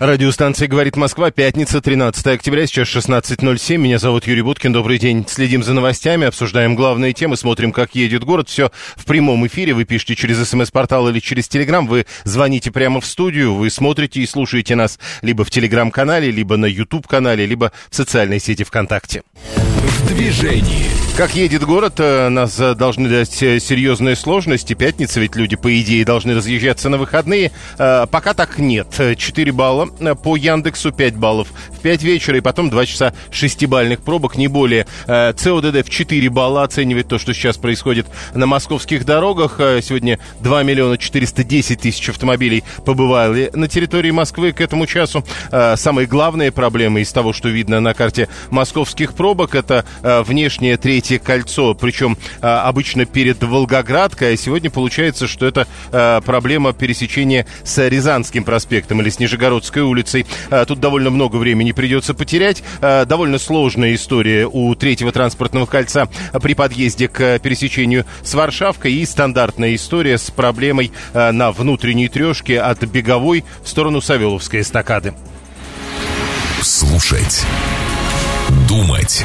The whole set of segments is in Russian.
Радиостанция «Говорит Москва», пятница, 13 октября, сейчас 16.07. Меня зовут Юрий Буткин, добрый день. Следим за новостями, обсуждаем главные темы, смотрим, как едет город. Все в прямом эфире, вы пишете через смс-портал или через телеграм, вы звоните прямо в студию, вы смотрите и слушаете нас либо в телеграм-канале, либо на YouTube-канале, либо в социальной сети ВКонтакте. Движении. Как едет город, э, нас э, должны дать э, серьезные сложности. Пятница, ведь люди, по идее, должны разъезжаться на выходные. Пока так нет. 4 балла по Яндексу, 5 баллов в 5 вечера и потом 2 часа шестибальных пробок, не более. ЦОДД в 4 балла оценивает то, что сейчас происходит на московских дорогах. Сегодня 2 миллиона 410 тысяч автомобилей побывали на территории Москвы к этому часу. Самые главные проблемы из того, что видно на карте московских пробок, это внешняя третья третье кольцо, причем а, обычно перед Волгоградкой, а сегодня получается, что это а, проблема пересечения с Рязанским проспектом или с Нижегородской улицей. Тут довольно много времени придется потерять. Довольно сложная история у третьего транспортного кольца при подъезде к пересечению с Варшавкой и стандартная история с проблемой на внутренней трешке от Беговой в сторону Савеловской эстакады. Слушать. Думать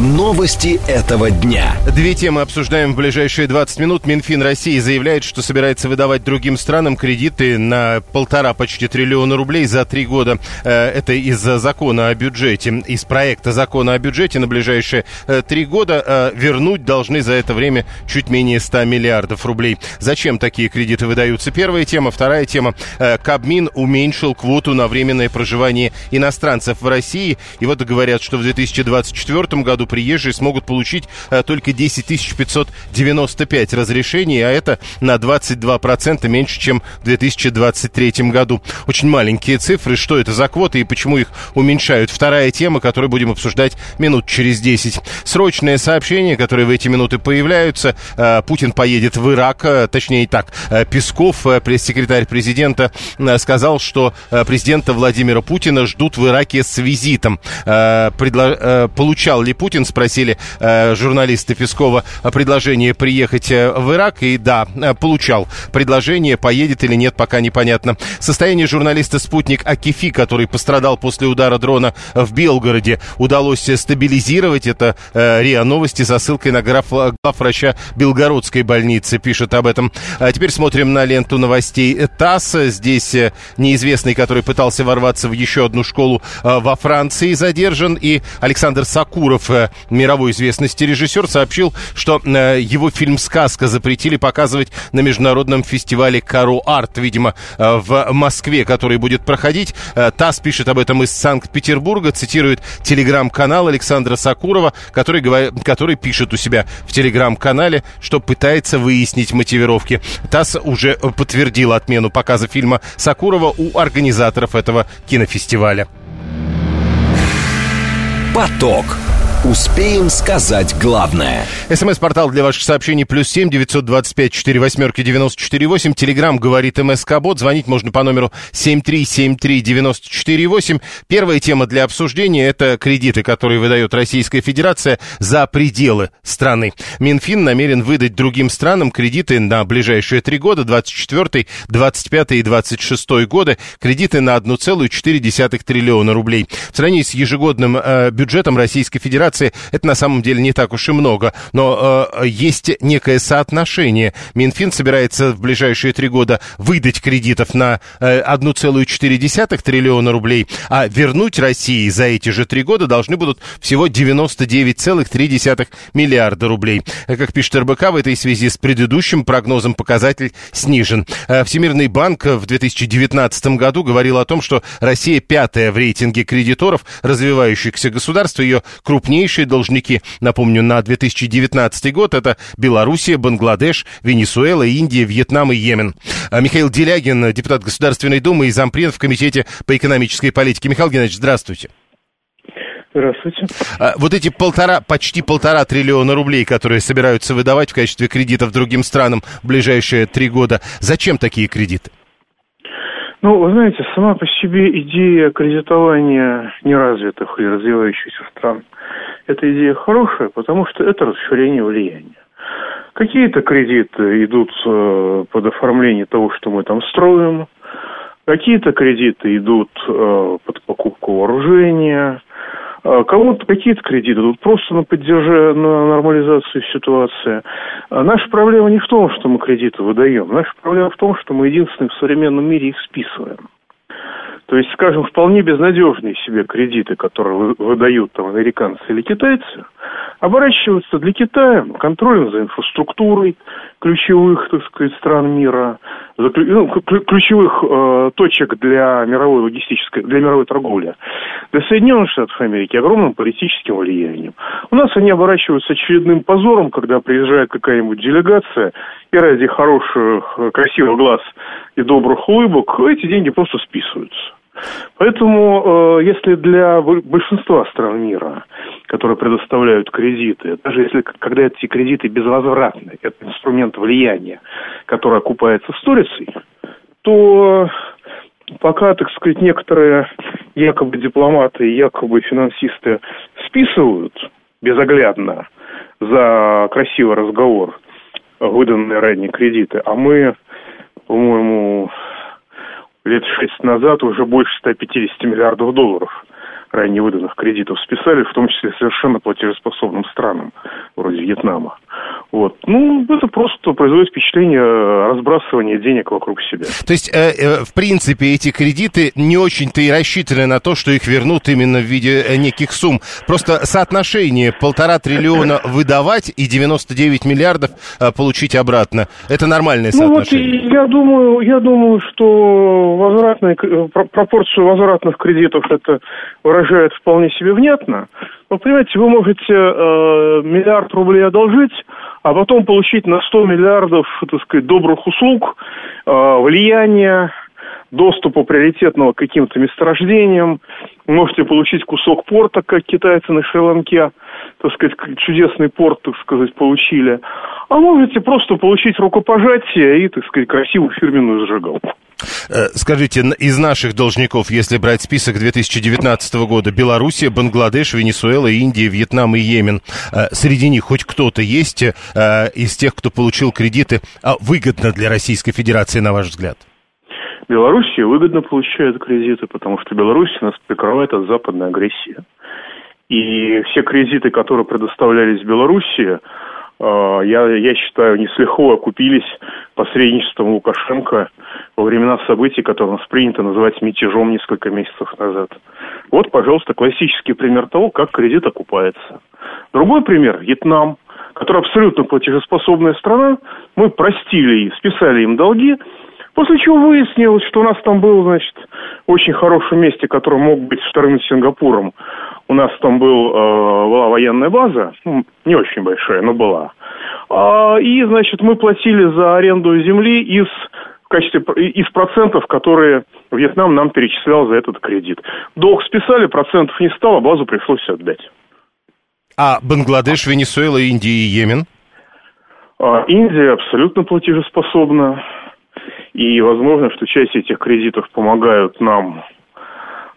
Новости этого дня. Две темы обсуждаем в ближайшие 20 минут. Минфин России заявляет, что собирается выдавать другим странам кредиты на полтора почти триллиона рублей за три года. Э, это из-за закона о бюджете. Из проекта закона о бюджете на ближайшие э, три года э, вернуть должны за это время чуть менее 100 миллиардов рублей. Зачем такие кредиты выдаются? Первая тема. Вторая тема. Кабмин уменьшил квоту на временное проживание иностранцев в России. И вот говорят, что в 2024 году приезжие смогут получить э, только 10 595 разрешений, а это на 22% меньше, чем в 2023 году. Очень маленькие цифры. Что это за квоты и почему их уменьшают? Вторая тема, которую будем обсуждать минут через 10. Срочное сообщение, которое в эти минуты появляются. Э, Путин поедет в Ирак, э, точнее так, Песков, пресс-секретарь президента, сказал, что президента Владимира Путина ждут в Ираке с визитом. Получал ли Путин Путин, спросили э, журналисты Пескова о приехать э, в Ирак. И да, э, получал предложение, поедет или нет, пока непонятно. Состояние журналиста «Спутник» Акифи, который пострадал после удара дрона в Белгороде, удалось стабилизировать. Это э, РИА Новости со ссылкой на граф, главврача Белгородской больницы пишет об этом. А теперь смотрим на ленту новостей ТАСС. Здесь э, неизвестный, который пытался ворваться в еще одну школу э, во Франции, задержан. И Александр Сакуров, мировой известности режиссер сообщил, что э, его фильм «Сказка» запретили показывать на международном фестивале «Кару Арт», видимо, э, в Москве, который будет проходить. Э, ТАСС пишет об этом из Санкт-Петербурга, цитирует телеграм-канал Александра Сакурова, который, который пишет у себя в телеграм-канале, что пытается выяснить мотивировки. ТАСС уже подтвердил отмену показа фильма Сакурова у организаторов этого кинофестиваля. Поток. Успеем сказать главное. СМС-портал для ваших сообщений плюс семь девятьсот двадцать пять четыре восьмерки девяносто четыре восемь. Телеграмм говорит МСК Бот. Звонить можно по номеру семь три семь три девяносто четыре восемь. Первая тема для обсуждения это кредиты, которые выдает Российская Федерация за пределы страны. Минфин намерен выдать другим странам кредиты на ближайшие три года, 24, 25 и 26 годы, кредиты на 1,4 триллиона рублей. В сравнении с ежегодным э, бюджетом Российской Федерации Федерации это на самом деле не так уж и много, но э, есть некое соотношение. Минфин собирается в ближайшие три года выдать кредитов на э, 1,4 триллиона рублей, а вернуть России за эти же три года должны будут всего 99,3 миллиарда рублей. Как пишет РБК, в этой связи с предыдущим прогнозом показатель снижен. Э, Всемирный банк в 2019 году говорил о том, что Россия пятая в рейтинге кредиторов развивающихся государств, ее крупнее крупнейшие должники, напомню, на 2019 год это Белоруссия, Бангладеш, Венесуэла, Индия, Вьетнам и Йемен. А Михаил Делягин, депутат Государственной Думы и зампред в Комитете по экономической политике. Михаил Геннадьевич, здравствуйте. Здравствуйте. А, вот эти полтора, почти полтора триллиона рублей, которые собираются выдавать в качестве кредитов другим странам в ближайшие три года, зачем такие кредиты? Ну, вы знаете, сама по себе идея кредитования неразвитых и развивающихся стран, эта идея хорошая, потому что это расширение влияния. Какие-то кредиты идут э, под оформление того, что мы там строим, какие-то кредиты идут э, под покупку вооружения, кому-то какие-то кредиты, тут просто на поддержание, на нормализацию ситуации. А наша проблема не в том, что мы кредиты выдаем. Наша проблема в том, что мы единственные в современном мире их списываем. То есть, скажем, вполне безнадежные себе кредиты, которые выдают там американцы или китайцы, оборачиваются для Китая контролем за инфраструктурой ключевых, так сказать, стран мира, ну, ключевых э, точек для мировой логистической, для мировой торговли. Для Соединенных Штатов Америки огромным политическим влиянием. У нас они оборачиваются очередным позором, когда приезжает какая-нибудь делегация, и ради хороших, красивых глаз и добрых улыбок эти деньги просто списываются. Поэтому, э, если для большинства стран мира, которые предоставляют кредиты, даже если когда эти кредиты безвозвратны, это инструмент влияния, который окупается сторицей, то пока, так сказать, некоторые якобы дипломаты якобы финансисты списывают безоглядно за красивый разговор выданные ранее кредиты, а мы, по-моему, лет шесть назад уже больше 150 миллиардов долларов ранее выданных кредитов списали, в том числе совершенно платежеспособным странам, вроде Вьетнама. Вот. Ну, это просто производит впечатление разбрасывания денег вокруг себя. То есть, э, э, в принципе, эти кредиты не очень-то и рассчитаны на то, что их вернут именно в виде э, неких сумм. Просто соотношение полтора триллиона выдавать и 99 миллиардов э, получить обратно. Это нормальное соотношение. Ну вот я думаю, я думаю, что возвратные, э, пропорцию возвратных кредитов это выражает вполне себе внятно. Вы понимаете, вы можете э, миллиард рублей одолжить, а потом получить на 100 миллиардов, так сказать, добрых услуг, э, влияния, доступа приоритетного к каким-то месторождениям. Можете получить кусок порта, как китайцы на Шри-Ланке, так сказать, чудесный порт, так сказать, получили. А можете просто получить рукопожатие и, так сказать, красивую фирменную зажигалку. Э, скажите, из наших должников, если брать список 2019 года, Белоруссия, Бангладеш, Венесуэла, Индия, Вьетнам и Йемен, э, среди них хоть кто-то есть э, из тех, кто получил кредиты, а выгодно для Российской Федерации, на ваш взгляд? Белоруссия выгодно получает кредиты, потому что Беларусь нас прикрывает от западной агрессии. И все кредиты, которые предоставлялись Белоруссии, я, я считаю, не с лихо окупились посредничеством Лукашенко во времена событий, которые у нас принято называть мятежом несколько месяцев назад. Вот, пожалуйста, классический пример того, как кредит окупается. Другой пример – Вьетнам, который абсолютно платежеспособная страна. Мы простили списали им долги, после чего выяснилось, что у нас там был, значит, очень хорошем месте, которое мог быть вторым Сингапуром. У нас там был, э, была военная база, ну, не очень большая, но была. А, и, значит, мы платили за аренду земли из качестве из процентов, которые Вьетнам нам перечислял за этот кредит. Долг списали, процентов не стало, базу пришлось отдать. А Бангладеш, Венесуэла, Индия и Йемен? А, Индия абсолютно платежеспособна. И возможно, что часть этих кредитов помогают нам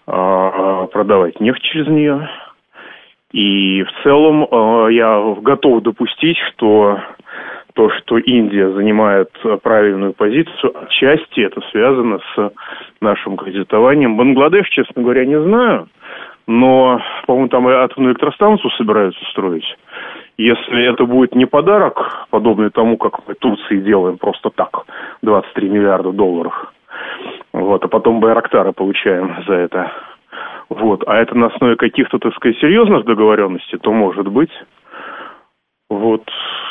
продавать нефть через нее. И в целом а, я готов допустить, что то, что Индия занимает правильную позицию, отчасти это связано с нашим кредитованием. Бангладеш, честно говоря, не знаю, но, по-моему, там и атомную электростанцию собираются строить. Если это будет не подарок, подобный тому, как мы Турции делаем просто так, 23 миллиарда долларов, вот, а потом Байрактары получаем за это, вот, а это на основе каких-то, так сказать, серьезных договоренностей, то может быть. Вот.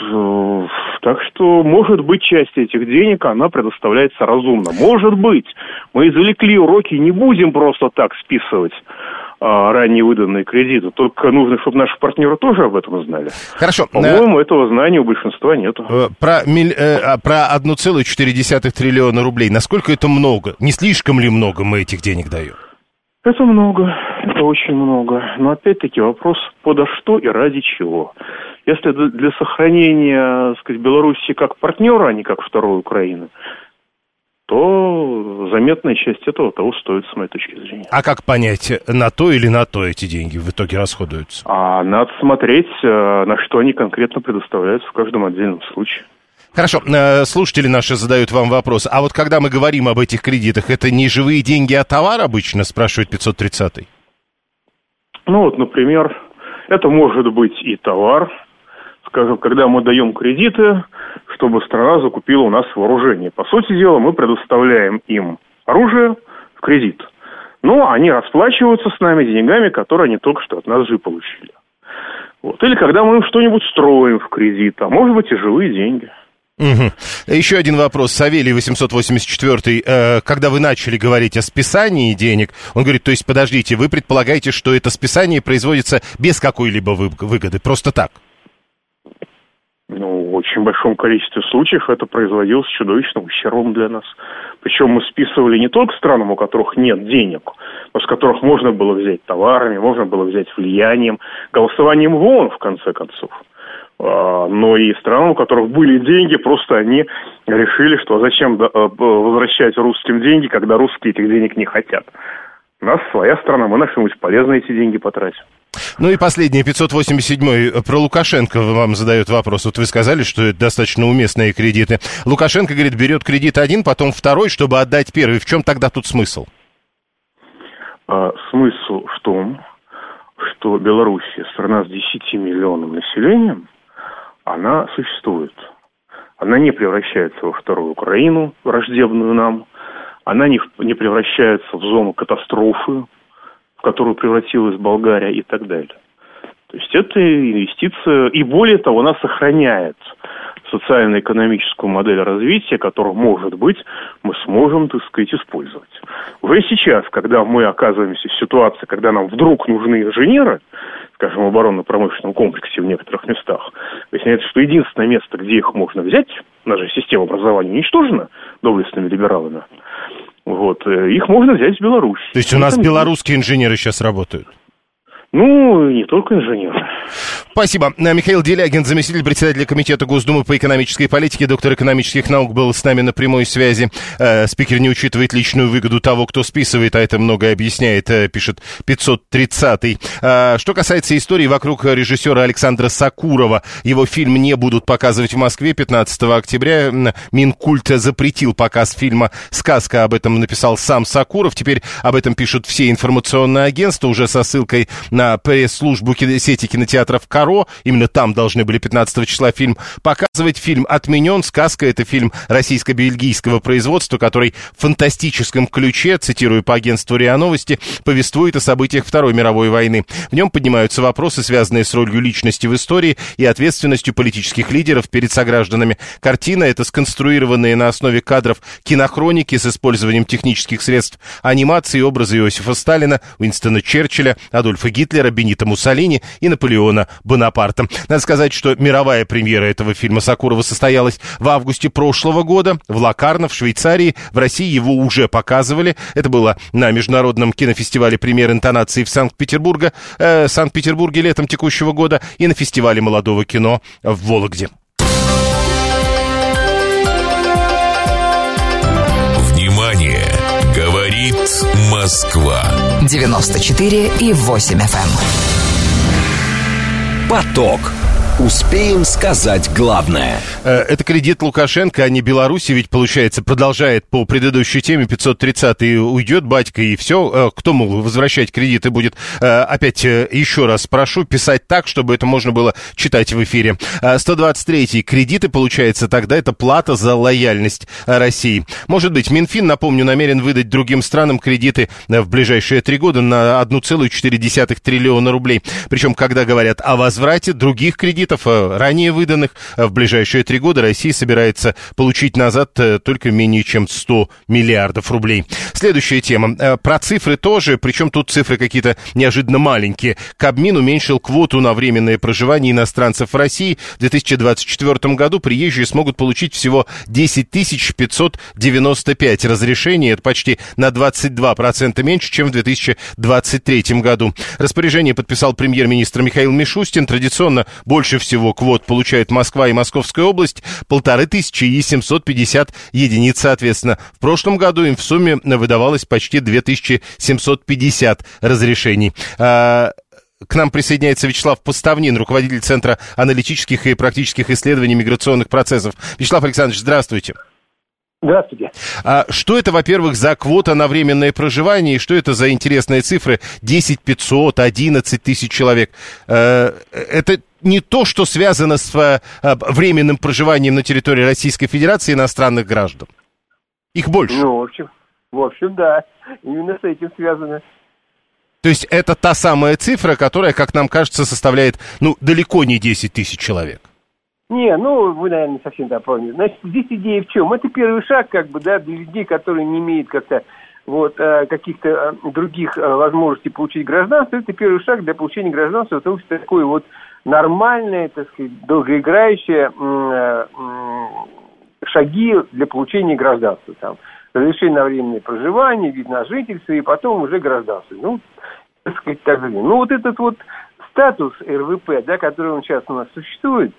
Э, так что, может быть, часть этих денег, она предоставляется разумно. Может быть. Мы извлекли уроки, не будем просто так списывать ранее выданные кредиты. Только нужно, чтобы наши партнеры тоже об этом знали. Хорошо. По-моему, этого знания у большинства нет. Э, про, миль, э, а, про 1,4 триллиона рублей. Насколько это много? Не слишком ли много мы этих денег даем? Это много. это очень много. Но опять-таки вопрос подо что и ради чего. Если для сохранения, так сказать, Беларуси как партнера, а не как второй Украины, то заметная часть этого того стоит, с моей точки зрения. А как понять, на то или на то эти деньги в итоге расходуются? А надо смотреть, э, на что они конкретно предоставляются в каждом отдельном случае. Хорошо, э, слушатели наши задают вам вопрос. А вот когда мы говорим об этих кредитах, это не живые деньги, а товар обычно, спрашивает 530-й? Ну вот, например, это может быть и товар, скажем, когда мы даем кредиты, чтобы страна закупила у нас вооружение. По сути дела, мы предоставляем им оружие в кредит. Но они расплачиваются с нами деньгами, которые они только что от нас же получили. Вот. Или когда мы им что-нибудь строим в кредит, а может быть и живые деньги. Угу. Еще один вопрос. Савелий 884. Э, когда вы начали говорить о списании денег, он говорит, то есть, подождите, вы предполагаете, что это списание производится без какой-либо выгоды, просто так? Ну, в очень большом количестве случаев это производилось чудовищным ущербом для нас. Причем мы списывали не только странам, у которых нет денег, но с которых можно было взять товарами, можно было взять влиянием, голосованием в ООН, в конце концов. А, но и странам, у которых были деньги, просто они решили, что зачем э, возвращать русским деньги, когда русские этих денег не хотят. У нас своя страна, мы на что-нибудь полезное эти деньги потратим. Ну и последний, 587-й, про Лукашенко вам задает вопрос. Вот вы сказали, что это достаточно уместные кредиты. Лукашенко, говорит, берет кредит один, потом второй, чтобы отдать первый. В чем тогда тут смысл? А, смысл в том, что Белоруссия, страна с 10 миллионным населением, она существует. Она не превращается во вторую Украину, враждебную нам. Она не, не превращается в зону катастрофы, в которую превратилась Болгария и так далее. То есть это инвестиция, и более того, она сохраняет социально-экономическую модель развития, которую, может быть, мы сможем, так сказать, использовать. Уже сейчас, когда мы оказываемся в ситуации, когда нам вдруг нужны инженеры, скажем, в оборонно-промышленном комплексе в некоторых местах, выясняется, что единственное место, где их можно взять, наша система образования уничтожена доблестными либералами, вот, э, их можно взять в Беларусь. То есть у нас белорусские инженеры сейчас работают? Ну, не только инженеры. Спасибо. Михаил Делягин, заместитель председателя Комитета Госдумы по экономической политике, доктор экономических наук, был с нами на прямой связи. Э, спикер не учитывает личную выгоду того, кто списывает, а это многое объясняет, э, пишет 530-й. Э, что касается истории вокруг режиссера Александра Сакурова, его фильм не будут показывать в Москве 15 октября. Минкульт запретил показ фильма «Сказка». Об этом написал сам Сакуров. Теперь об этом пишут все информационные агентства, уже со ссылкой на пресс-службу сети кинотеатров «Каро». Именно там должны были 15 числа фильм показывать. Фильм отменен. «Сказка» — это фильм российско-бельгийского производства, который в фантастическом ключе, цитирую по агентству РИА Новости, повествует о событиях Второй мировой войны. В нем поднимаются вопросы, связанные с ролью личности в истории и ответственностью политических лидеров перед согражданами. Картина — это сконструированные на основе кадров кинохроники с использованием технических средств анимации образы Иосифа Сталина, Уинстона Черчилля, Адольфа Гитлера, Бенита Муссолини и Наполеона Бонапарта. Надо сказать, что мировая премьера этого фильма Сакурова состоялась в августе прошлого года в Лакарно, в Швейцарии. В России его уже показывали. Это было на Международном кинофестивале премьер интонации в Санкт-Петербурге, э, Санкт-Петербурге летом текущего года и на фестивале молодого кино в Вологде. Внимание! Говорит Москва. 94 и 8 FM. Поток. Успеем сказать главное. Э, это кредит Лукашенко, а не Беларуси, ведь, получается, продолжает по предыдущей теме 530-й уйдет батька, и все. Э, кто, мол, возвращать кредиты будет? Э, опять еще раз прошу писать так, чтобы это можно было читать в эфире. 123-й. Кредиты, получается, тогда это плата за лояльность России. Может быть, Минфин, напомню, намерен выдать другим странам кредиты в ближайшие три года на 1,4 триллиона рублей. Причем, когда говорят о возврате других кредитов, документов, э, ранее выданных. В ближайшие три года Россия собирается получить назад только менее чем 100 миллиардов рублей. Следующая тема. Про цифры тоже, причем тут цифры какие-то неожиданно маленькие. Кабмин уменьшил квоту на временное проживание иностранцев в России. В 2024 году приезжие смогут получить всего 10 595 разрешений. Это почти на 22% меньше, чем в 2023 году. Распоряжение подписал премьер-министр Михаил Мишустин. Традиционно больше всего квот получают Москва и Московская область. Полторы тысячи и 750 единиц, соответственно. В прошлом году им в сумме выдавалось почти 2750 разрешений. А, к нам присоединяется Вячеслав Поставнин, руководитель Центра аналитических и практических исследований миграционных процессов. Вячеслав Александрович, здравствуйте. Здравствуйте. А что это, во-первых, за квота на временное проживание, и что это за интересные цифры? 10 500, 11 тысяч человек. Э, это не то, что связано с э, временным проживанием на территории Российской Федерации иностранных граждан. Их больше. Ну, в общем, в общем, да. Именно с этим связано. То есть это та самая цифра, которая, как нам кажется, составляет, ну, далеко не 10 тысяч человек. Не, ну, вы, наверное, не совсем да, помните. Значит, здесь идея в чем? Это первый шаг, как бы, да, для людей, которые не имеют как-то вот, э, каких-то э, других э, возможностей получить гражданство. Это первый шаг для получения гражданства, потому что такое вот нормальное, так сказать, долгоиграющее шаги для получения гражданства. Там, разрешение на временное проживание, вид на жительство и потом уже гражданство. Ну, так сказать, так далее. Ну, вот этот вот статус РВП, да, который он сейчас у нас существует,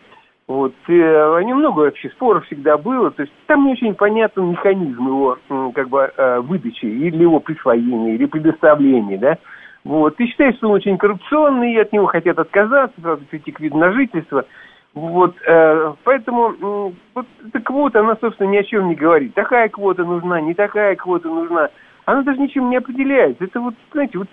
вот, э, немного вообще споров всегда было, то есть там не очень понятен механизм его как бы э, выдачи, или его присвоения, или предоставления, да. Вот, и считаю, что он очень коррупционный, и от него хотят отказаться, сразу прийти к виду на жительство. Вот, э, поэтому э, вот эта квота, она, собственно, ни о чем не говорит. Такая квота нужна, не такая квота нужна. Она даже ничем не определяется. Это вот, знаете, вот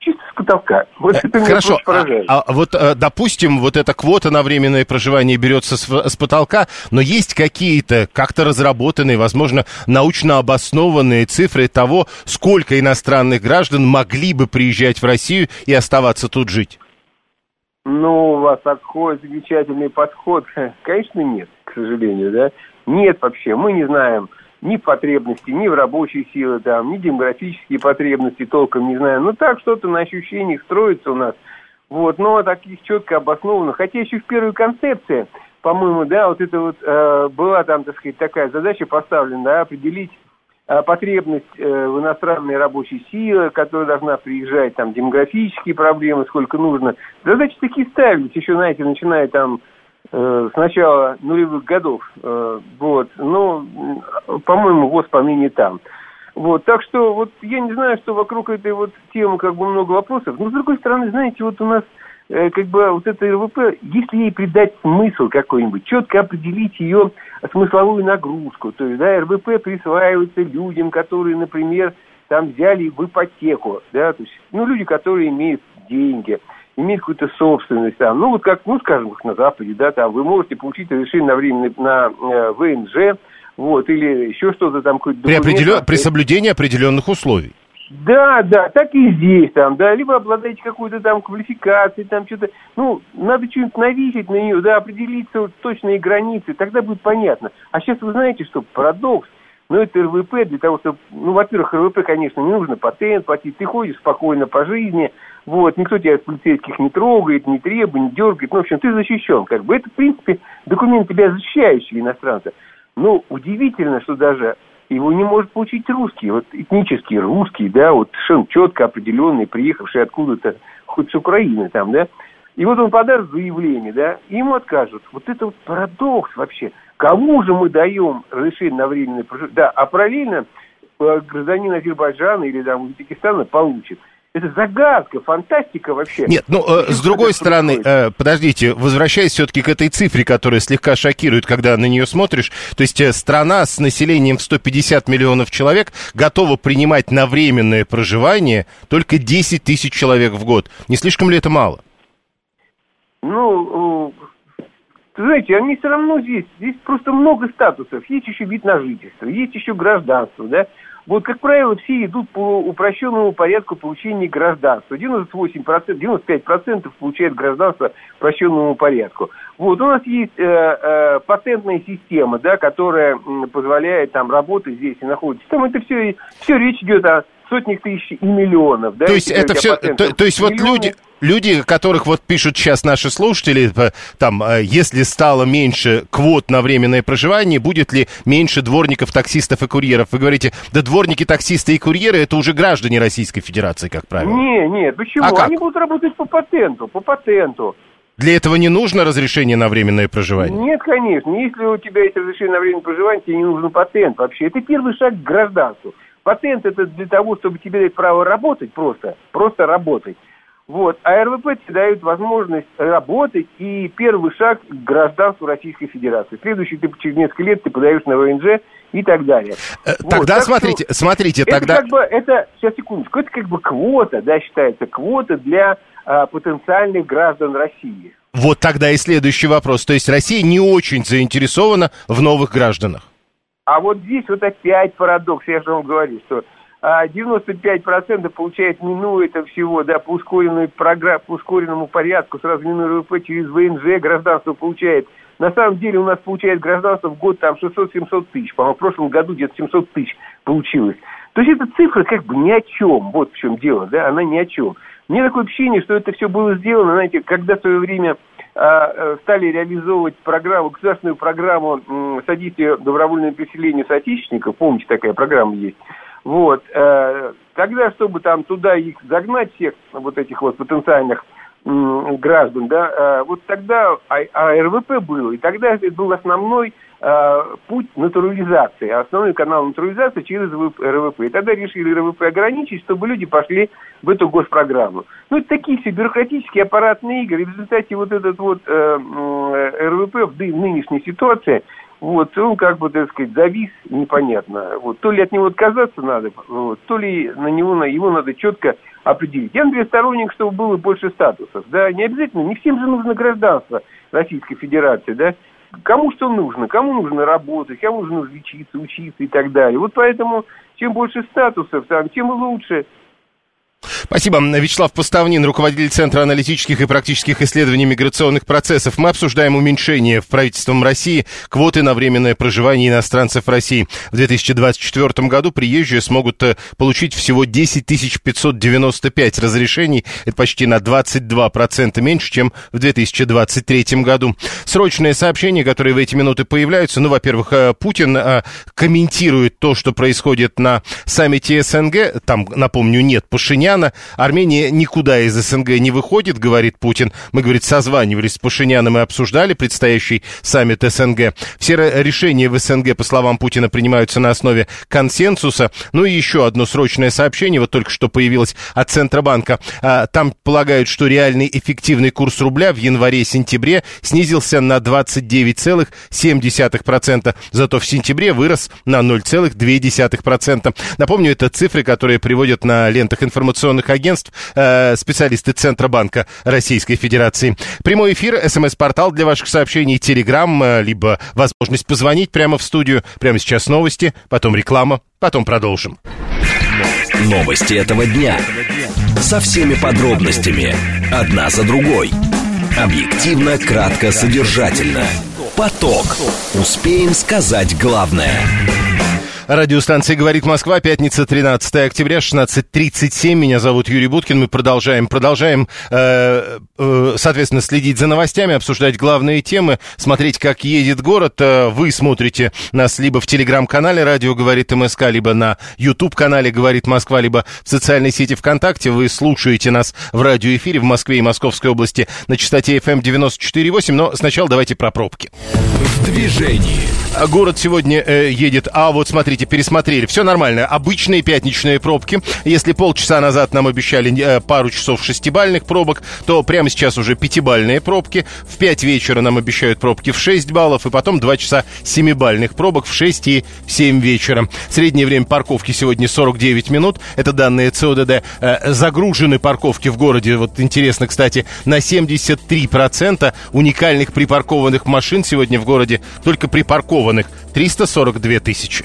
чисто с потолка. Вот это меня Хорошо, поражает. А, а вот, э, допустим, вот эта квота на временное проживание берется с, с потолка, но есть какие-то как-то разработанные, возможно, научно обоснованные цифры того, сколько иностранных граждан могли бы приезжать в Россию и оставаться тут жить? Ну, у вас такой замечательный подход. Конечно, нет, к сожалению, да. Нет вообще, мы не знаем ни потребности, ни в рабочей силы, там, ни демографические потребности толком не знаю. Ну, так что-то на ощущениях строится у нас. Вот, но таких четко обоснованно. Хотя еще в первой концепции, по-моему, да, вот это вот э, была там, так сказать, такая задача поставлена, да, определить э, потребность э, в иностранной рабочей силе, которая должна приезжать, там, демографические проблемы, сколько нужно. Задачи такие ставились, еще, знаете, начиная там с начала нулевых годов. Э, вот. Но, по-моему, ВОЗ поныне там. Вот, так что вот я не знаю, что вокруг этой вот темы как бы много вопросов. Но с другой стороны, знаете, вот у нас э, как бы вот эта РВП, если ей придать смысл какой-нибудь, четко определить ее смысловую нагрузку, то есть, да, РВП присваивается людям, которые, например, там взяли в ипотеку, да, то есть, ну, люди, которые имеют деньги – иметь какую-то собственность там. Ну, вот как, ну, скажем, как на Западе, да, там вы можете получить разрешение на время на э, ВНЖ, вот, или еще что-то там, какой-то при, определен... при соблюдении определенных условий. Да, да, так и здесь там, да, либо обладаете какой-то там квалификацией, там что-то, ну, надо что-нибудь навесить на нее, да, определиться вот точные границы, тогда будет понятно. А сейчас вы знаете, что парадокс, ну, это РВП для того, чтобы, ну, во-первых, РВП, конечно, не нужно патент платить, ты ходишь спокойно по жизни, вот, никто тебя из полицейских не трогает, не требует, не дергает. Ну, в общем, ты защищен. Как бы это, в принципе, документ тебя защищающий иностранца. Но удивительно, что даже его не может получить русский, вот этнический русский, да, вот совершенно четко определенный, приехавший откуда-то, хоть с Украины там, да. И вот он подаст заявление, да, и ему откажут. Вот это вот парадокс вообще. Кому же мы даем разрешение на временное проживание? Да, а параллельно э, гражданин Азербайджана или там Узбекистана получит. Это загадка, фантастика вообще. Нет, ну, э, с другой стороны, э, подождите, возвращаясь все-таки к этой цифре, которая слегка шокирует, когда на нее смотришь, то есть э, страна с населением в 150 миллионов человек готова принимать на временное проживание только 10 тысяч человек в год. Не слишком ли это мало? Ну, знаете, они все равно здесь, здесь просто много статусов. Есть еще вид на жительство, есть еще гражданство, да. Вот, как правило, все идут по упрощенному порядку получения гражданства. 98%, 95% получают гражданство по упрощенному порядку. Вот, у нас есть э, э, патентная система, да, которая э, позволяет там работать здесь и находиться. Там это все, все речь идет о сотнях тысяч и миллионов. Да, то есть это все, то, то есть вот люди, люди, которых вот пишут сейчас наши слушатели, э, там, э, если стало меньше квот на временное проживание, будет ли меньше дворников, таксистов и курьеров? Вы говорите, да дворники, таксисты и курьеры это уже граждане Российской Федерации, как правило. Не, нет, почему? А Они будут работать по патенту, по патенту. Для этого не нужно разрешение на временное проживание? Нет, конечно. Если у тебя есть разрешение на временное проживание, тебе не нужен патент вообще. Это первый шаг к гражданству. Патент это для того, чтобы тебе дать право работать просто, просто работать. Вот. А РВП тебе дают возможность работать и первый шаг к гражданству Российской Федерации. Следующий ты через несколько лет ты подаешь на ВНЖ и так далее. Э, тогда вот, так смотрите, что, смотрите, это тогда... Как бы, это, сейчас секундочку, это как бы квота, да, считается, квота для а, потенциальных граждан России. Вот тогда и следующий вопрос. То есть Россия не очень заинтересована в новых гражданах? А вот здесь вот опять парадокс, я же вам говорю, что 95% а, получает, минуя это всего, да, по, ускоренной программ, по ускоренному порядку, сразу минуя ВП через ВНЖ, гражданство получает. На самом деле у нас получает гражданство в год там 600-700 тысяч. По-моему, в прошлом году где-то 700 тысяч получилось. То есть эта цифра как бы ни о чем. Вот в чем дело, да, она ни о чем. Мне такое ощущение, что это все было сделано, знаете, когда в свое время стали реализовывать программу, государственную программу э, содействия добровольному переселению соотечественников, помните, такая программа есть, вот. Э, тогда, чтобы там туда их загнать, всех вот этих вот потенциальных граждан, да, э, вот тогда а, а РВП было, и тогда это был основной э, путь натурализации, основной канал натурализации через РВП. И тогда решили РВП ограничить, чтобы люди пошли в эту госпрограмму. Ну, это такие все бюрократические аппаратные игры, и в результате вот этот вот э, РВП в нынешней ситуации – вот, он как бы, так сказать, завис непонятно. Вот, то ли от него отказаться надо, вот, то ли на него, на его надо четко определить. Я, например, сторонник, чтобы было больше статусов. Да, не обязательно, не всем же нужно гражданство Российской Федерации, да. Кому что нужно, кому нужно работать, кому нужно лечиться, учиться и так далее. Вот поэтому, чем больше статусов там, тем лучше. Спасибо. Вячеслав Поставнин, руководитель Центра аналитических и практических исследований миграционных процессов. Мы обсуждаем уменьшение в правительством России квоты на временное проживание иностранцев в России. В 2024 году приезжие смогут э, получить всего 10 595 разрешений. Это почти на 22% меньше, чем в 2023 году. Срочные сообщения, которые в эти минуты появляются. Ну, во-первых, э, Путин э, комментирует то, что происходит на саммите СНГ. Там, напомню, нет Пашиняна. Армения никуда из СНГ не выходит, говорит Путин. Мы, говорит, созванивались с Пашиняном и обсуждали предстоящий саммит СНГ. Все решения в СНГ, по словам Путина, принимаются на основе консенсуса. Ну и еще одно срочное сообщение, вот только что появилось от Центробанка. А, там полагают, что реальный эффективный курс рубля в январе-сентябре снизился на 29,7%, зато в сентябре вырос на 0,2%. Напомню, это цифры, которые приводят на лентах информационных информационных агентств, э, специалисты Центробанка Российской Федерации. Прямой эфир, смс-портал для ваших сообщений, телеграм, э, либо возможность позвонить прямо в студию. Прямо сейчас новости, потом реклама, потом продолжим. Новости этого дня. Со всеми подробностями. Одна за другой. Объективно, кратко, содержательно. Поток. Успеем сказать главное. Радиостанция «Говорит Москва», пятница, 13 октября, 16.37. Меня зовут Юрий Буткин. Мы продолжаем, продолжаем, э, э, соответственно, следить за новостями, обсуждать главные темы, смотреть, как едет город. Э, вы смотрите нас либо в телеграм-канале «Радио говорит МСК», либо на YouTube-канале «Говорит Москва», либо в социальной сети ВКонтакте. Вы слушаете нас в радиоэфире в Москве и Московской области на частоте FM 94.8. Но сначала давайте про пробки. В движении. Город сегодня э, едет, а вот смотрите, смотрите, пересмотрели. Все нормально. Обычные пятничные пробки. Если полчаса назад нам обещали э, пару часов шестибальных пробок, то прямо сейчас уже пятибальные пробки. В 5 вечера нам обещают пробки в 6 баллов, и потом 2 часа семибальных пробок в 6 и 7 вечера. Среднее время парковки сегодня 49 минут. Это данные ЦОДД. Э, загружены парковки в городе, вот интересно, кстати, на 73% уникальных припаркованных машин сегодня в городе, только припаркованных 342 тысячи.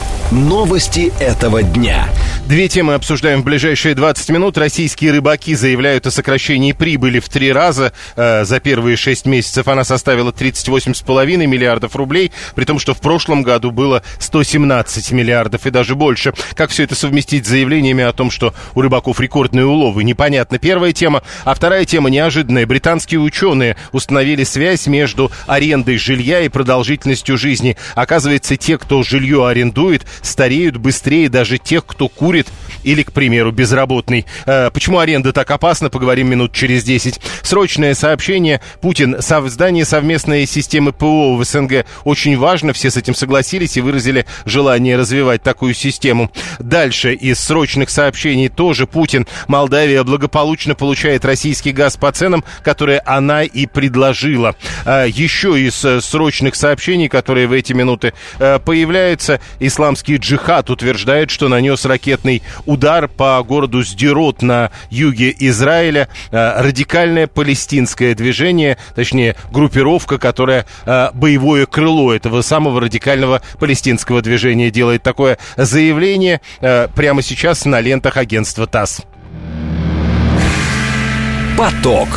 Новости этого дня. Две темы обсуждаем в ближайшие 20 минут. Российские рыбаки заявляют о сокращении прибыли в три раза. Э, за первые шесть месяцев она составила 38,5 миллиардов рублей, при том, что в прошлом году было 117 миллиардов и даже больше. Как все это совместить с заявлениями о том, что у рыбаков рекордные уловы? Непонятно. Первая тема. А вторая тема неожиданная. Британские ученые установили связь между арендой жилья и продолжительностью жизни. Оказывается, те, кто жилье арендует, стареют быстрее даже тех, кто курит или, к примеру, безработный. Э, почему аренда так опасна, поговорим минут через 10. Срочное сообщение. Путин. Создание совместной системы ПО в СНГ очень важно. Все с этим согласились и выразили желание развивать такую систему. Дальше из срочных сообщений тоже Путин. Молдавия благополучно получает российский газ по ценам, которые она и предложила. Э, еще из э, срочных сообщений, которые в эти минуты появляются, исламский джихад утверждает, что нанес ракетный удар по городу Сдерот на юге Израиля. Э, радикальное палестинское движение, точнее группировка, которая э, боевое крыло этого самого радикального палестинского движения делает такое заявление э, прямо сейчас на лентах агентства ТАСС. Поток.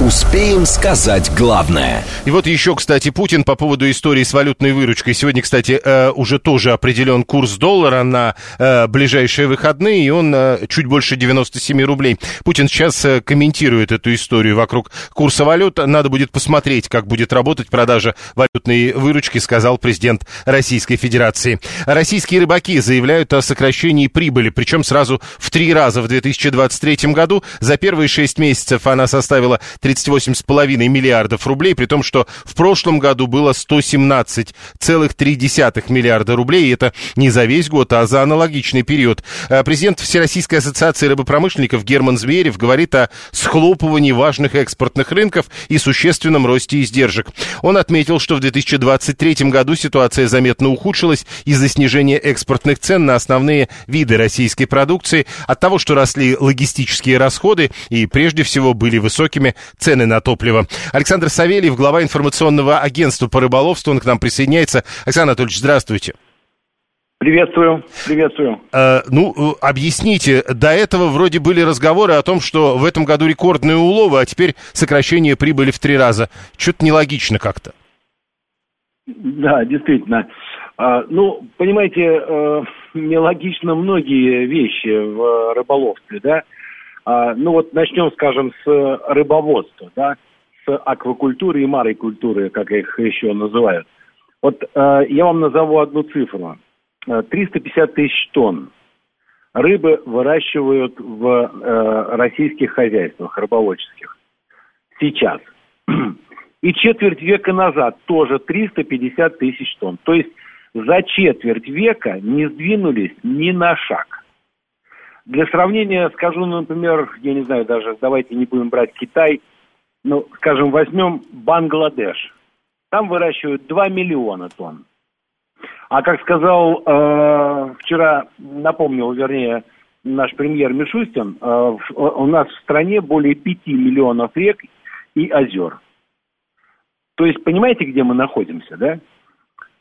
Успеем сказать главное. И вот еще, кстати, Путин по поводу истории с валютной выручкой. Сегодня, кстати, э, уже тоже определен курс доллара на э, ближайшие выходные, и он э, чуть больше 97 рублей. Путин сейчас комментирует эту историю вокруг курса валют. Надо будет посмотреть, как будет работать продажа валютной выручки, сказал президент Российской Федерации. Российские рыбаки заявляют о сокращении прибыли, причем сразу в три раза в 2023 году. За первые шесть месяцев она составила 38,5 миллиардов рублей, при том, что в прошлом году было 117,3 миллиарда рублей, и это не за весь год, а за аналогичный период. Э, Президент Всероссийской ассоциации рыбопромышленников Герман Зверев говорит о схлопывании важных экспортных рынков и существенном росте издержек. Он отметил, что в 2023 году ситуация заметно ухудшилась из-за снижения экспортных цен на основные виды российской продукции, от того, что росли логистические расходы и прежде всего были высокими цены на топливо. Александр Савельев, глава информационного агентства по рыболовству, он к нам присоединяется. Александр Анатольевич, здравствуйте. Приветствую, приветствую. Э, ну, э, объясните, до этого вроде были разговоры о том, что в этом году рекордные уловы, а теперь сокращение прибыли в три раза. Что-то нелогично как-то. Да, действительно. А, ну, понимаете, э, нелогично многие вещи в рыболовстве, да. А, ну вот начнем, скажем, с рыбоводства, да, с аквакультуры и марикультуры, как их еще называют. Вот э, я вам назову одну цифру. Э, 350 тысяч тонн рыбы выращивают в э, российских хозяйствах рыбоводческих сейчас. И четверть века назад тоже 350 тысяч тонн. То есть за четверть века не сдвинулись ни на шаг. Для сравнения скажу, например, я не знаю даже, давайте не будем брать Китай, ну, скажем, возьмем Бангладеш. Там выращивают 2 миллиона тонн. А как сказал э, вчера, напомнил, вернее, наш премьер Мишустин, э, в, у нас в стране более 5 миллионов рек и озер. То есть, понимаете, где мы находимся, да?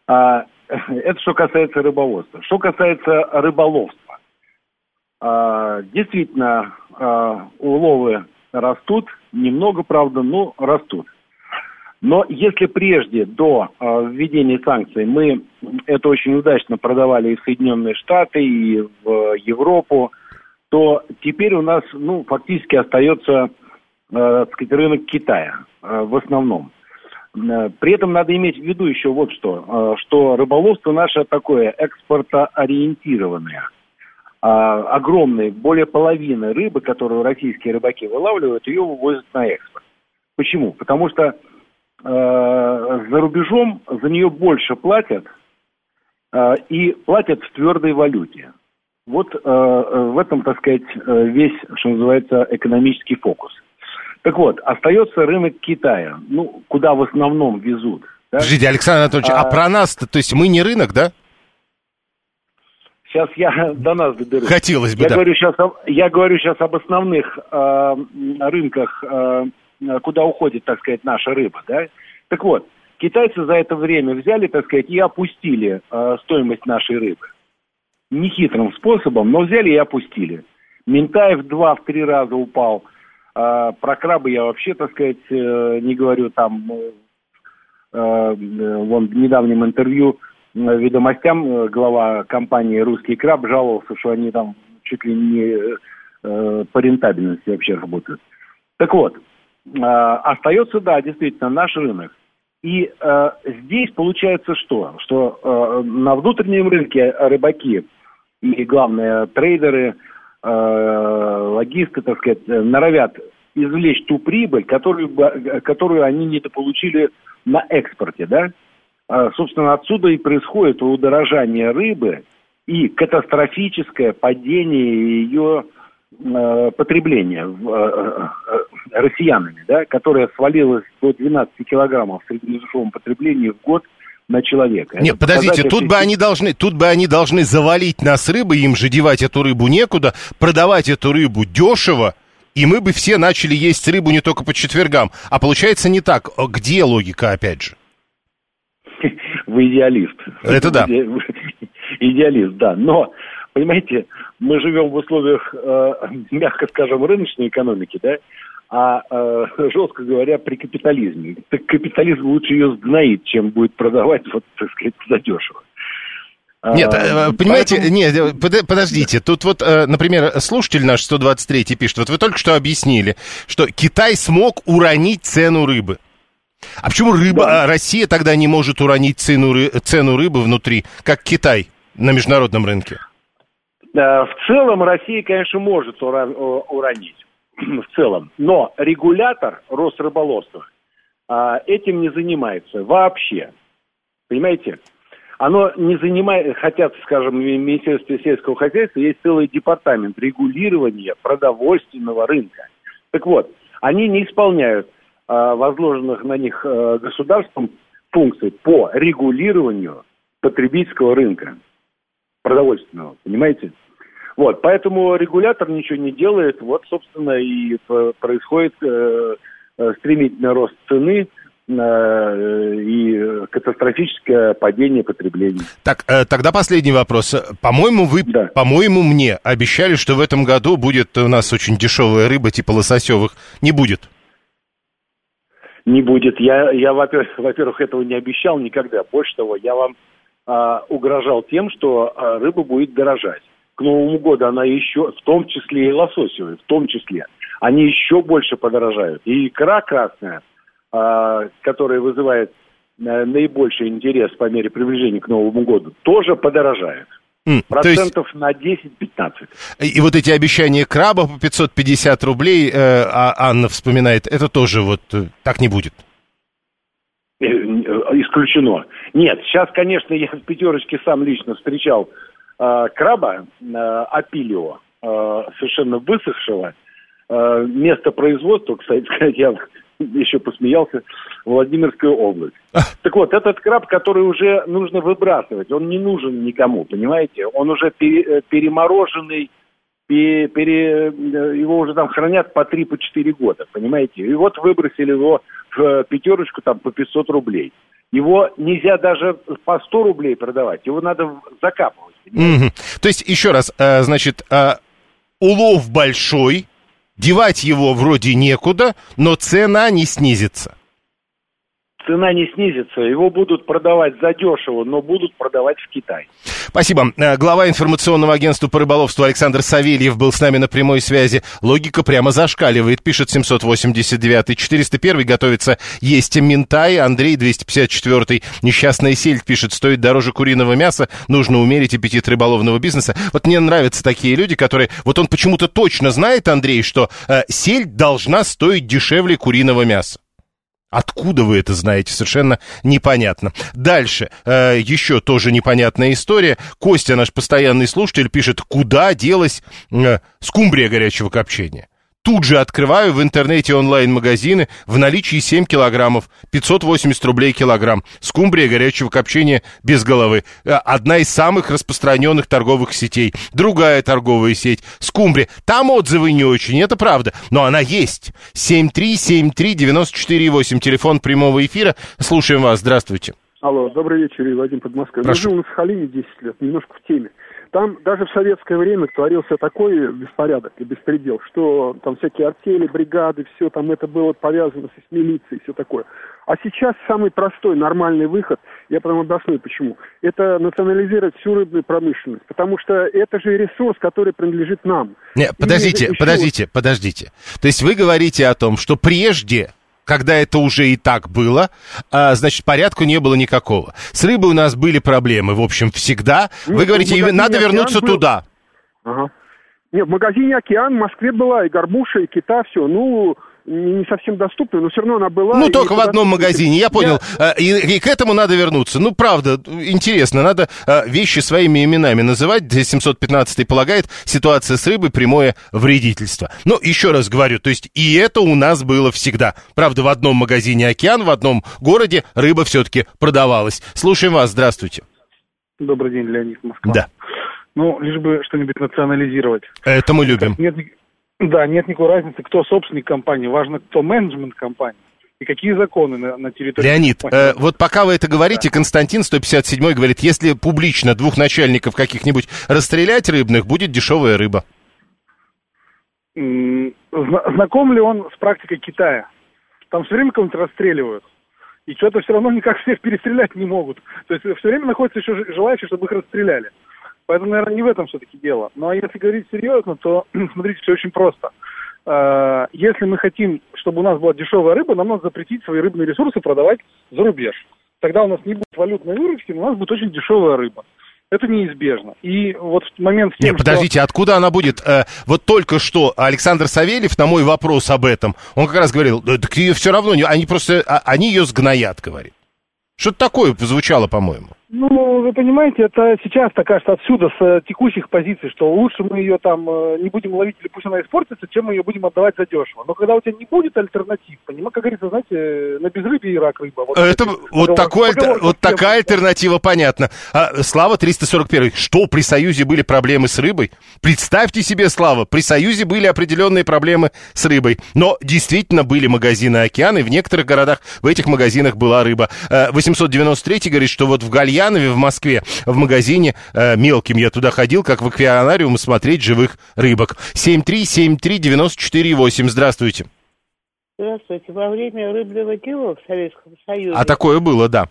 А, это что касается рыбоводства. Что касается рыболовства. А, действительно, а, уловы растут, немного, правда, но растут. Но если прежде, до э, введения санкций, мы это очень удачно продавали и в Соединенные Штаты, и в Европу, то теперь у нас, ну, фактически остается, э, сказать, рынок Китая в основном. При этом надо иметь в виду еще вот что, что рыболовство наше такое экспортоориентированное. А, огромные, более половины рыбы, которую российские рыбаки вылавливают, ее вывозят на экспорт. Почему? Потому что э, за рубежом за нее больше платят э, и платят в твердой валюте. Вот э, в этом, так сказать, э, весь, что называется, экономический фокус. Так вот, остается рынок Китая, ну, куда в основном везут. да? Подождите, Александр Анатольевич, а, А- про нас-то, то есть мы не рынок, да? Сейчас я до нас доберусь. Хотелось бы, я да. Говорю сейчас, я говорю сейчас об основных э, рынках, э, куда уходит, так сказать, наша рыба, да? Так вот, китайцы за это время взяли, так сказать, и опустили э, стоимость нашей рыбы. Нехитрым способом, но взяли и опустили. Минтай в два, в три раза упал. Э, про крабы я вообще, так сказать, э, не говорю там... э, э, вон в недавнем интервью э, ведомостям э, глава компании «Русский краб» жаловался, что они там чуть ли не э, по рентабельности вообще работают. Так вот, э, остается, да, действительно, наш рынок. И э, здесь получается что? Что э, на внутреннем рынке рыбаки и, главное, трейдеры, э, логисты, так сказать, э, норовят извлечь ту прибыль, которую, которую они недополучили на экспорте, да? А, собственно, отсюда и происходит удорожание рыбы и катастрофическое падение ее э, потребления э, э, россиянами, да, которое свалилось до 12 килограммов в среднедушевом потреблении в год на человека. Нет, Это подождите, тут бы они должны, тут бы они должны завалить нас рыбой, им же девать эту рыбу некуда, продавать эту рыбу дешево, и мы бы все начали есть рыбу не только по четвергам. А получается не так. Где логика, опять же? Вы идеалист. Это да. Идеалист, да. Но, понимаете, мы живем в условиях, э, мягко скажем, рыночной экономики, да, а, э, жестко говоря, при капитализме. Так капитализм лучше ее сгноит, чем будет продавать, вот, так сказать, задешево. Нет, А, э, понимаете, поэтому- нет, э, под- подождите, тут вот, э, например, слушатель наш 123 пишет, вот вы только что объяснили, что Китай смог уронить цену рыбы. А почему рыба, Да. а Россия тогда не может уронить цену, цену рыбы внутри, как Китай на международном рынке? Э, В целом Россия, конечно, может о- уронить. В целом. Но регулятор Росрыболовства а, этим не занимается вообще. Понимаете? Оно не занимает, хотят, скажем, в Министерстве сельского хозяйства есть целый департамент регулирования продовольственного рынка. Так вот, они не исполняют возложенных на них а, государством функций по регулированию потребительского рынка продовольственного, понимаете? Вот, поэтому регулятор ничего не делает, вот, собственно, и происходит э, э, стремительный рост цены э, и катастрофическое падение потребления. Так, э, тогда последний вопрос. По-моему, вы, Да. по-моему, мне обещали, что в этом году будет у нас очень дешевая рыба, типа лососевых. Не будет. Не будет. Я, я во-первых, во-первых, этого не обещал никогда. Больше того, я вам а, угрожал тем, что а, рыба будет дорожать. К Новому году она еще, в том числе и лососевые, в том числе, они еще больше подорожают. И икра красная, а, которая вызывает э, наибольший интерес по мере приближения к Новому году, тоже подорожает. То есть, Процентов на 10-15. и вот эти обещания краба по 550 рублей, э, а Анна вспоминает, это тоже вот э, так не будет. Э, э, Исключено. Нет, сейчас, конечно, я в пятерочке сам лично встречал э, краба э, апилио, э, совершенно высохшего. Э, место производства, кстати сказать, я еще посмеялся, Владимирская область. Так вот, этот краб, который уже нужно выбрасывать, он не нужен никому, понимаете? Он уже пере- э, перемороженный, пе- пере- э, его уже там хранят по 3 по 4 года, понимаете? И вот выбросили его в э, пятерочку там по 500 рублей. Его нельзя даже по 100 рублей продавать, его надо закапывать. Мгм. То есть, еще раз, значит, улов большой, девать его вроде некуда, но цена не снизится. Цена не снизится, его будут продавать задешево, но будут продавать в Китай. Спасибо. Э, Глава информационного агентства по рыболовству Александр Савельев был с нами на прямой связи. Логика прямо зашкаливает, пишет 789 401 готовится есть ментай. Андрей 254 несчастная сельдь пишет, стоит дороже куриного мяса, нужно умерить аппетит рыболовного бизнеса. Вот мне нравятся такие люди, которые... Вот он почему-то точно знает, Андрей, что э, сельдь должна стоить дешевле куриного мяса. Откуда вы это знаете, совершенно непонятно. Дальше, э, еще тоже непонятная история. Костя, наш постоянный слушатель, пишет, куда делась э, скумбрия горячего копчения. Тут же открываю в интернете онлайн-магазины в наличии 7 килограммов, 580 рублей килограмм. Скумбрия горячего копчения без головы. Э, Одна из самых распространенных торговых сетей. Другая торговая сеть. Скумбрия. Там отзывы не очень, это правда. Но она есть. 7373948. Телефон прямого эфира. Слушаем вас. Здравствуйте. Алло, добрый вечер, Вадим Подмосковье. Я жил на Сахалине 10 лет, немножко в теме. Там даже в советское время творился такой беспорядок и беспредел, что там всякие артели, бригады, все там это было повязано с милицией, все такое. А сейчас самый простой, нормальный выход, я потом объясню почему, это национализировать всю рыбную промышленность, потому что это же ресурс, который принадлежит нам. Не, И подождите, еще подождите, подождите. То есть вы говорите о том, что прежде когда это уже и так было, а, значит, порядку не было никакого. С рыбой у нас были проблемы, в общем, всегда. Вы Нет, говорите, в магазине надо вернуться был. туда. Ага. Нет, в магазине «Океан» в Москве была и горбуша, и кита, все. Ну, не, совсем доступна, но все равно она была. Ну, только в одном магазине, я понял. А, И, и к этому надо вернуться. Ну, правда, интересно, надо а, вещи своими именами называть. 715 полагает, ситуация с рыбой прямое вредительство. Но еще раз говорю, то есть и это у нас было всегда. Правда, в одном магазине «Океан», в одном городе рыба все-таки продавалась. Слушаем вас, здравствуйте. Добрый день, Леонид Москва. Да, Ну, лишь бы что-нибудь национализировать. это мы любим. Нет, да, нет никакой разницы, кто собственник компании. Важно, кто менеджмент компании. И какие законы на, на территории Леонид, компании. э, вот пока вы это говорите, Константин 157 говорит, если публично двух начальников каких-нибудь расстрелять рыбных, будет дешевая рыба. Зна- знаком ли он с практикой Китая? Там все время кого-нибудь расстреливают. И что-то все равно никак всех перестрелять не могут. То есть все время находятся еще желающие, чтобы их расстреляли. Поэтому, наверное, не в этом все-таки дело. Ну а если говорить серьезно, то смотрите, все очень просто. Э, Если мы хотим, чтобы у нас была дешевая рыба, нам надо запретить свои рыбные ресурсы продавать за рубеж. Тогда у нас не будет валютной выручки, но у нас будет очень дешевая рыба. Это неизбежно. И вот в момент с тем, Нет, подождите, откуда она будет? Э, вот только что Александр Савельев на мой вопрос об этом, он как раз говорил, «Да, так ее все равно, они просто, а- они ее сгноят, говорит. Что-то такое звучало, по-моему. Ну, вы понимаете, это сейчас так кажется отсюда, с э, текущих позиций, что лучше мы ее там э, не будем ловить или пусть она испортится, чем мы ее будем отдавать задешево. Но когда у тебя не будет альтернатив, понимаете, как говорится, знаете, э, на безрыбье и рак рыба. Вот Это такой вот, такой, альтер- вот такая альтернатива понятна. А, Слава 341. Что, при Союзе были проблемы с рыбой? Представьте себе, Слава, при Союзе были определенные проблемы с рыбой. Но действительно были магазины «Океан», и в некоторых городах в этих магазинах была рыба. Э, 893 говорит, что вот в Гальянове, в Москве, в магазине э, мелким я туда ходил, как в аквариум, смотреть живых рыбок. 7373948. Здравствуйте. Здравствуйте. Во время рыбного дела в Советском Союзе, А такое было, да.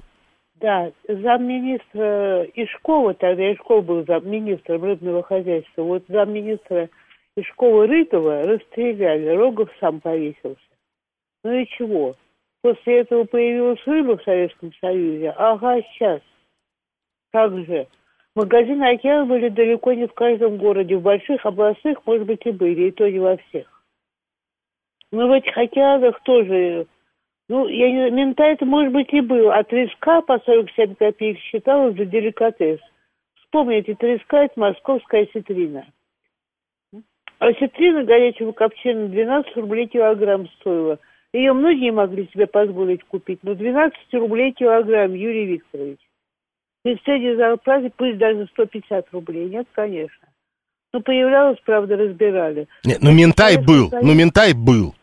да, замминистра Ишкова, тогда Ишков был замминистром рыбного хозяйства, вот замминистра Ишкова Рытова расстреляли, Рогов сам повесился. Ну и чего? После этого появилась рыба в Советском Союзе. Ага, сейчас. Как же? Магазины «Океан» были далеко не в каждом городе. В больших областных, может быть, и были, и то не во всех. Но в этих океанах тоже, ну, я не знаю, ментай это, может быть, и был, а треска по 47 копеек считалась за деликатес. Вспомните, треска – это московская ситрина. А ситрина горячего копчения 12 рублей килограмм стоила. Ее многие могли себе позволить купить, но 12 рублей килограмм, Юрий Викторович. При средней зарплате пусть даже 150 рублей. Нет, конечно. Ну, появлялось, правда, разбирали. Не, ну, ментай Советский был, Союз. ну, ментай был.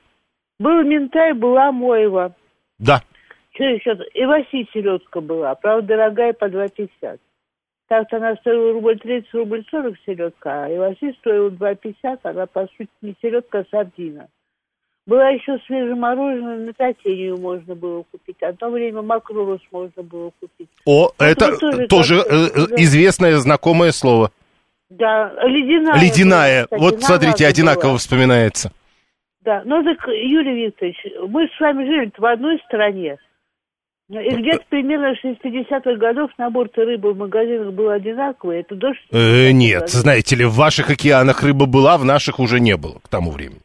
Был ментай, была Моева. Да. Что еще? И Васи селедка была. Правда, дорогая по 2,50. Так-то она стоила рубль 30, рубль 40 селедка, а Иваси стоила 2,50, она, по сути, не селедка, а сардина. Была еще свежемороженая, на татению можно было купить. Одно время макрурус можно было купить. О, Ну, это тоже тоже э, э, да. известное знакомое слово. Да, ледяная. Ледяная. кстати, Вот смотрите, одинаково была. вспоминается. Да, ну так, Юрий Викторович, мы с вами жили в одной стране. И где-то примерно с 60-х годов набор рыбы в магазинах был одинаковый. Это до 60-х Э, нет, знаете ли, в ваших океанах рыба была, в наших уже не было к тому времени.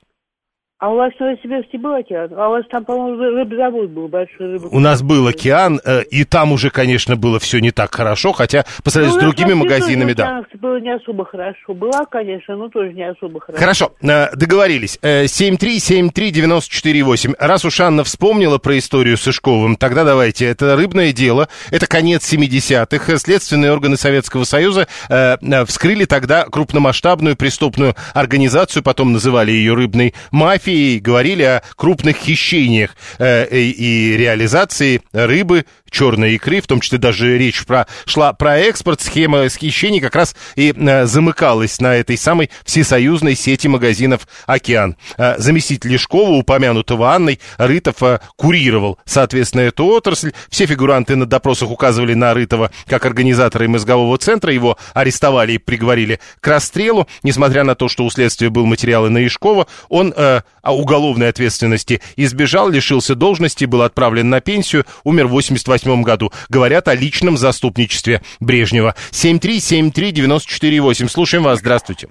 А у вас в Новосибирске был океан? А у вас там, по-моему, рыбзавод был большой рыбы. У нас был океан, э, и там уже, конечно, было все не так хорошо, хотя по сравнению Ну, с другими магазинами, да. было не особо хорошо. Была, конечно, но тоже не особо хорошо. Хорошо, э, договорились. Э, 7373948. Раз уж Анна вспомнила про историю с Ишковым, тогда давайте. Это рыбное дело, это конец 70-х. Следственные органы Советского Союза э, э, вскрыли тогда крупномасштабную преступную организацию, потом называли ее рыбной мафией, говорили о крупных хищениях э, и реализации рыбы, черной икры, в том числе даже речь про, шла про экспорт, схема хищений как раз и э, замыкалась на этой самой всесоюзной сети магазинов «Океан». Э, заместитель Лешкова, упомянутого Анной, Рытов э, курировал, соответственно, эту отрасль. Все фигуранты на допросах указывали на Рытова как организатора мозгового центра, его арестовали и приговорили к расстрелу. Несмотря на то, что у следствия был материал и на Ишкова, он э, уголовной ответственности избежал, лишился должности, был отправлен на пенсию, умер в 88 году. Говорят о личном заступничестве Брежнева. 7373948. Слушаем вас. Здравствуйте.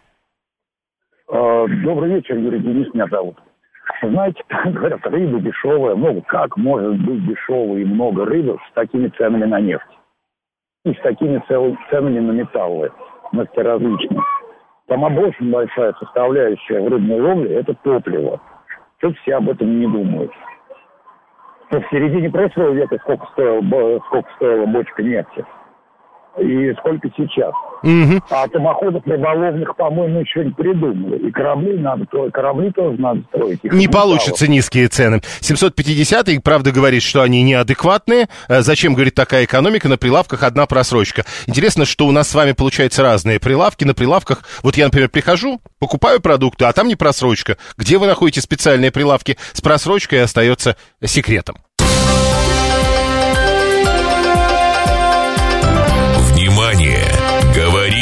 А, Добрый вечер, Юрий Денис меня зовут. Знаете, говорят, рыба дешевая. Ну, как может быть дешевой и много рыбы с такими ценами на нефть? И с такими ценами на металлы, различные. Там очень большая составляющая в рыбной ловле – это топливо. Что-то все об этом не думают. В середине прошлого века сколько стоила, сколько стоила бочка нефти? И сколько сейчас? Мгм. А атомоходов рыболовных, по-моему, еще не придумали. И корабли надо строить, корабли тоже надо строить. Их Не получится низкие цены. 750 и правда говорит, что они неадекватные. Э, Зачем, говорит, такая экономика? На прилавках одна просрочка. Интересно, что у нас с вами получается разные прилавки. На прилавках, вот я, например, прихожу, покупаю продукты, а там не просрочка. Где вы находите специальные прилавки с просрочкой, остается секретом.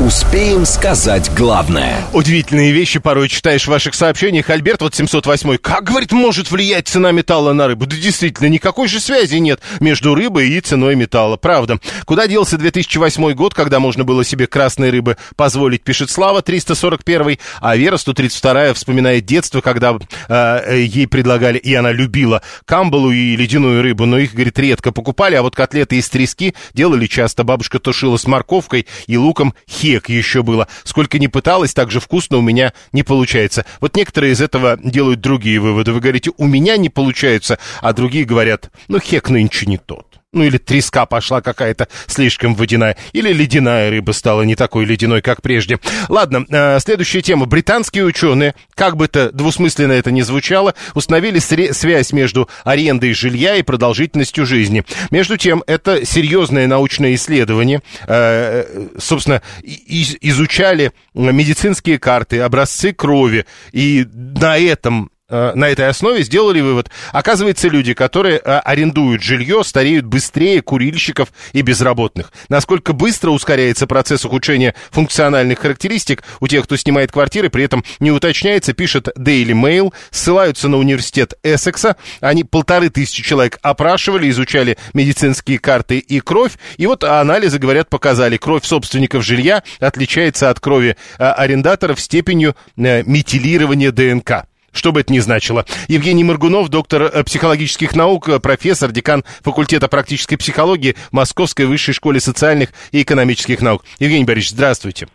Успеем сказать главное. Удивительные вещи порой читаешь в ваших сообщениях. Альберт, вот 708 как, говорит, может влиять цена металла на рыбу? Да действительно, никакой же связи нет между рыбой и ценой металла. Правда. Куда делся 2008 год, когда можно было себе красной рыбы позволить, пишет Слава, 341 а Вера, 132 вспоминает детство, когда э, ей предлагали, и она любила камбалу и ледяную рыбу, но их, говорит, редко покупали, а вот котлеты из трески делали часто. Бабушка тушила с морковкой и луком хек еще было. Сколько ни пыталась, так же вкусно у меня не получается. Вот некоторые из этого делают другие выводы. Вы говорите, у меня не получается, а другие говорят, ну хек нынче не тот. Ну или треска пошла какая-то слишком водяная, или ледяная рыба стала не такой ледяной, как прежде. Ладно, э, следующая тема. Британские ученые, как бы то двусмысленно это ни звучало, установили связь между арендой жилья и продолжительностью жизни. Между тем, это серьезное научное исследование. Э, собственно, изучали медицинские карты, образцы крови, и на этом на этой основе сделали вывод. Оказывается, люди, которые э, арендуют жилье, стареют быстрее курильщиков и безработных. Насколько быстро ускоряется процесс ухудшения функциональных характеристик у тех, кто снимает квартиры, при этом не уточняется, пишет Daily Mail, ссылаются на университет Эссекса. Они полторы тысячи человек опрашивали, изучали медицинские карты и кровь. И вот анализы, говорят, показали, кровь собственников жилья отличается от крови э, арендаторов степенью э, метилирования ДНК. Что бы это ни значило. Евгений Моргунов, доктор э, психологических наук, э, профессор, декан факультета практической психологии Московской высшей школе социальных и экономических наук. Евгений Борисович, здравствуйте.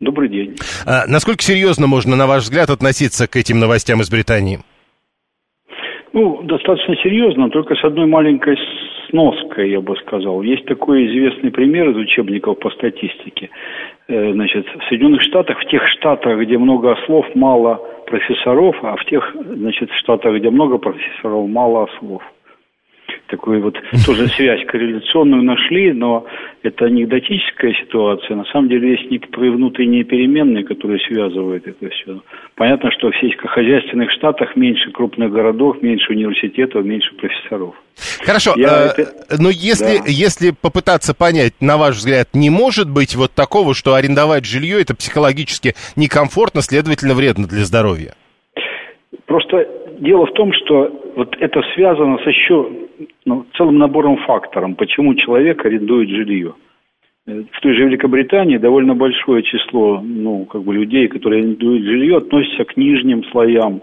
Добрый день. А, насколько серьезно можно, на ваш взгляд, относиться к этим новостям из Британии? Ну, достаточно серьезно, только с одной маленькой сноской, я бы сказал. Есть такой известный пример из учебников по статистике. Э, Значит, в Соединенных Штатах, в тех штатах, где много ослов, мало профессоров, а в тех, значит, штатах, где много профессоров, мало ослов. Такую вот тоже связь корреляционную нашли, но это анекдотическая ситуация. На самом деле есть некоторые внутренние переменные, которые связывают это все. Понятно, что в сельскохозяйственных штатах меньше крупных городов, меньше университетов, меньше профессоров. Хорошо, Я э, это- но если, Да. если попытаться понять, на ваш взгляд, не может быть вот такого, что арендовать жилье это психологически некомфортно, следовательно, вредно для здоровья? Просто дело в том, что вот это связано с еще ну, целым набором факторов, почему человек арендует жилье. В той же Великобритании довольно большое число ну, как бы людей, которые арендуют жилье, относятся к нижним слоям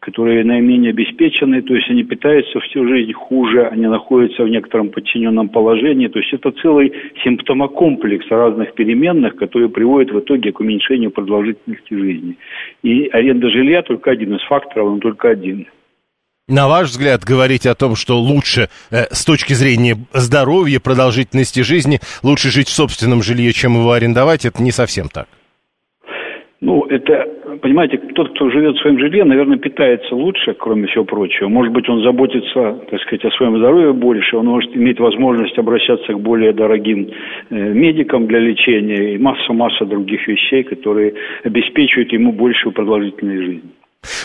которые наименее обеспечены, то есть они питаются всю жизнь хуже, они находятся в некотором подчиненном положении. То есть это целый симптомокомплекс разных переменных, которые приводят в итоге к уменьшению продолжительности жизни. И аренда жилья только один из факторов, но только один. На ваш взгляд, говорить о том, что лучше э, с точки зрения здоровья, продолжительности жизни, лучше жить в собственном жилье, чем его арендовать, это не совсем так. Ну, это, понимаете, тот, кто живет в своем жилье, наверное, питается лучше, кроме всего прочего. Может быть, он заботится, так сказать, о своем здоровье больше, он может иметь возможность обращаться к более дорогим э, медикам для лечения и масса-масса других вещей, которые обеспечивают ему большую продолжительность жизни.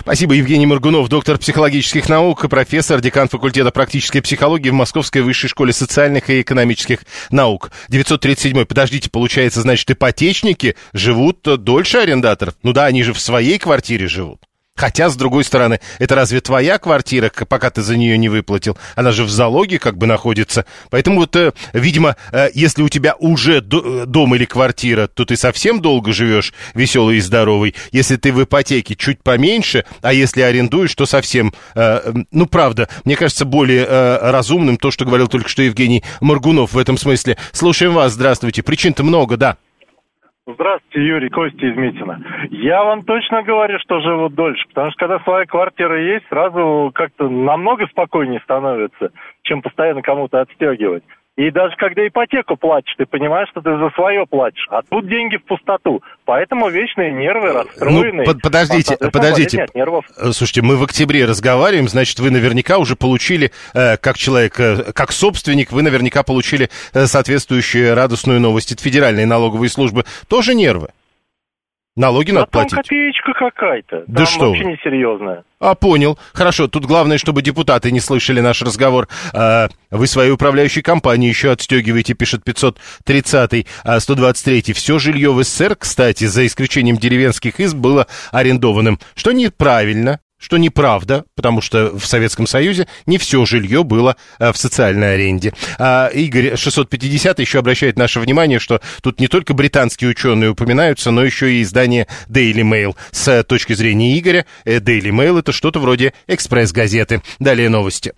Спасибо, Евгений Моргунов, доктор психологических наук, профессор, декан факультета практической психологии в Московской высшей школе социальных и экономических наук. 937. Подождите, получается, значит, ипотечники живут дольше арендаторов? Ну да, они же в своей квартире живут. Хотя, с другой стороны, это разве твоя квартира, пока ты за нее не выплатил? Она же в залоге как бы находится. Поэтому вот, э, видимо, э, если у тебя уже до, дом или квартира, то ты совсем долго живешь веселый и здоровый. Если ты в ипотеке, чуть поменьше, а если арендуешь, то совсем, э, ну, правда, мне кажется, более э, разумным то, что говорил только что Евгений Моргунов в этом смысле. Слушаем вас, здравствуйте. Причин-то много, да. Здравствуйте, Юрий, Костя из Митина. Я вам точно говорю, что живут дольше, потому что когда своя квартира есть, сразу как-то намного спокойнее становится, чем постоянно кому-то отстегивать. И даже когда ипотеку платишь, ты понимаешь, что ты за свое платишь. А тут деньги в пустоту. Поэтому вечные нервы расстроенные. Ну, под, подождите, подождите. нервов. Э, слушайте, мы в октябре разговариваем, значит, вы наверняка уже получили, э, как человек, э, как собственник, вы наверняка получили э, соответствующую радостную новость от Федеральной налоговой службы. Тоже нервы? Налоги да надо там платить. копеечка какая-то. Да там что вообще вы. несерьезная. А, понял. Хорошо, тут главное, чтобы депутаты не слышали наш разговор. А, вы своей управляющей компании еще отстегиваете, пишет 530-й, а 123-й. Все жилье в СССР, кстати, за исключением деревенских изб, было арендованным. Что неправильно, что неправда, потому что в Советском Союзе не все жилье было э, в социальной аренде. А Игорь 650 еще обращает наше внимание, что тут не только британские ученые упоминаются, но еще и издание Daily Mail. С точки зрения Игоря, э, Daily Mail это что-то вроде экспресс-газеты. Далее новости.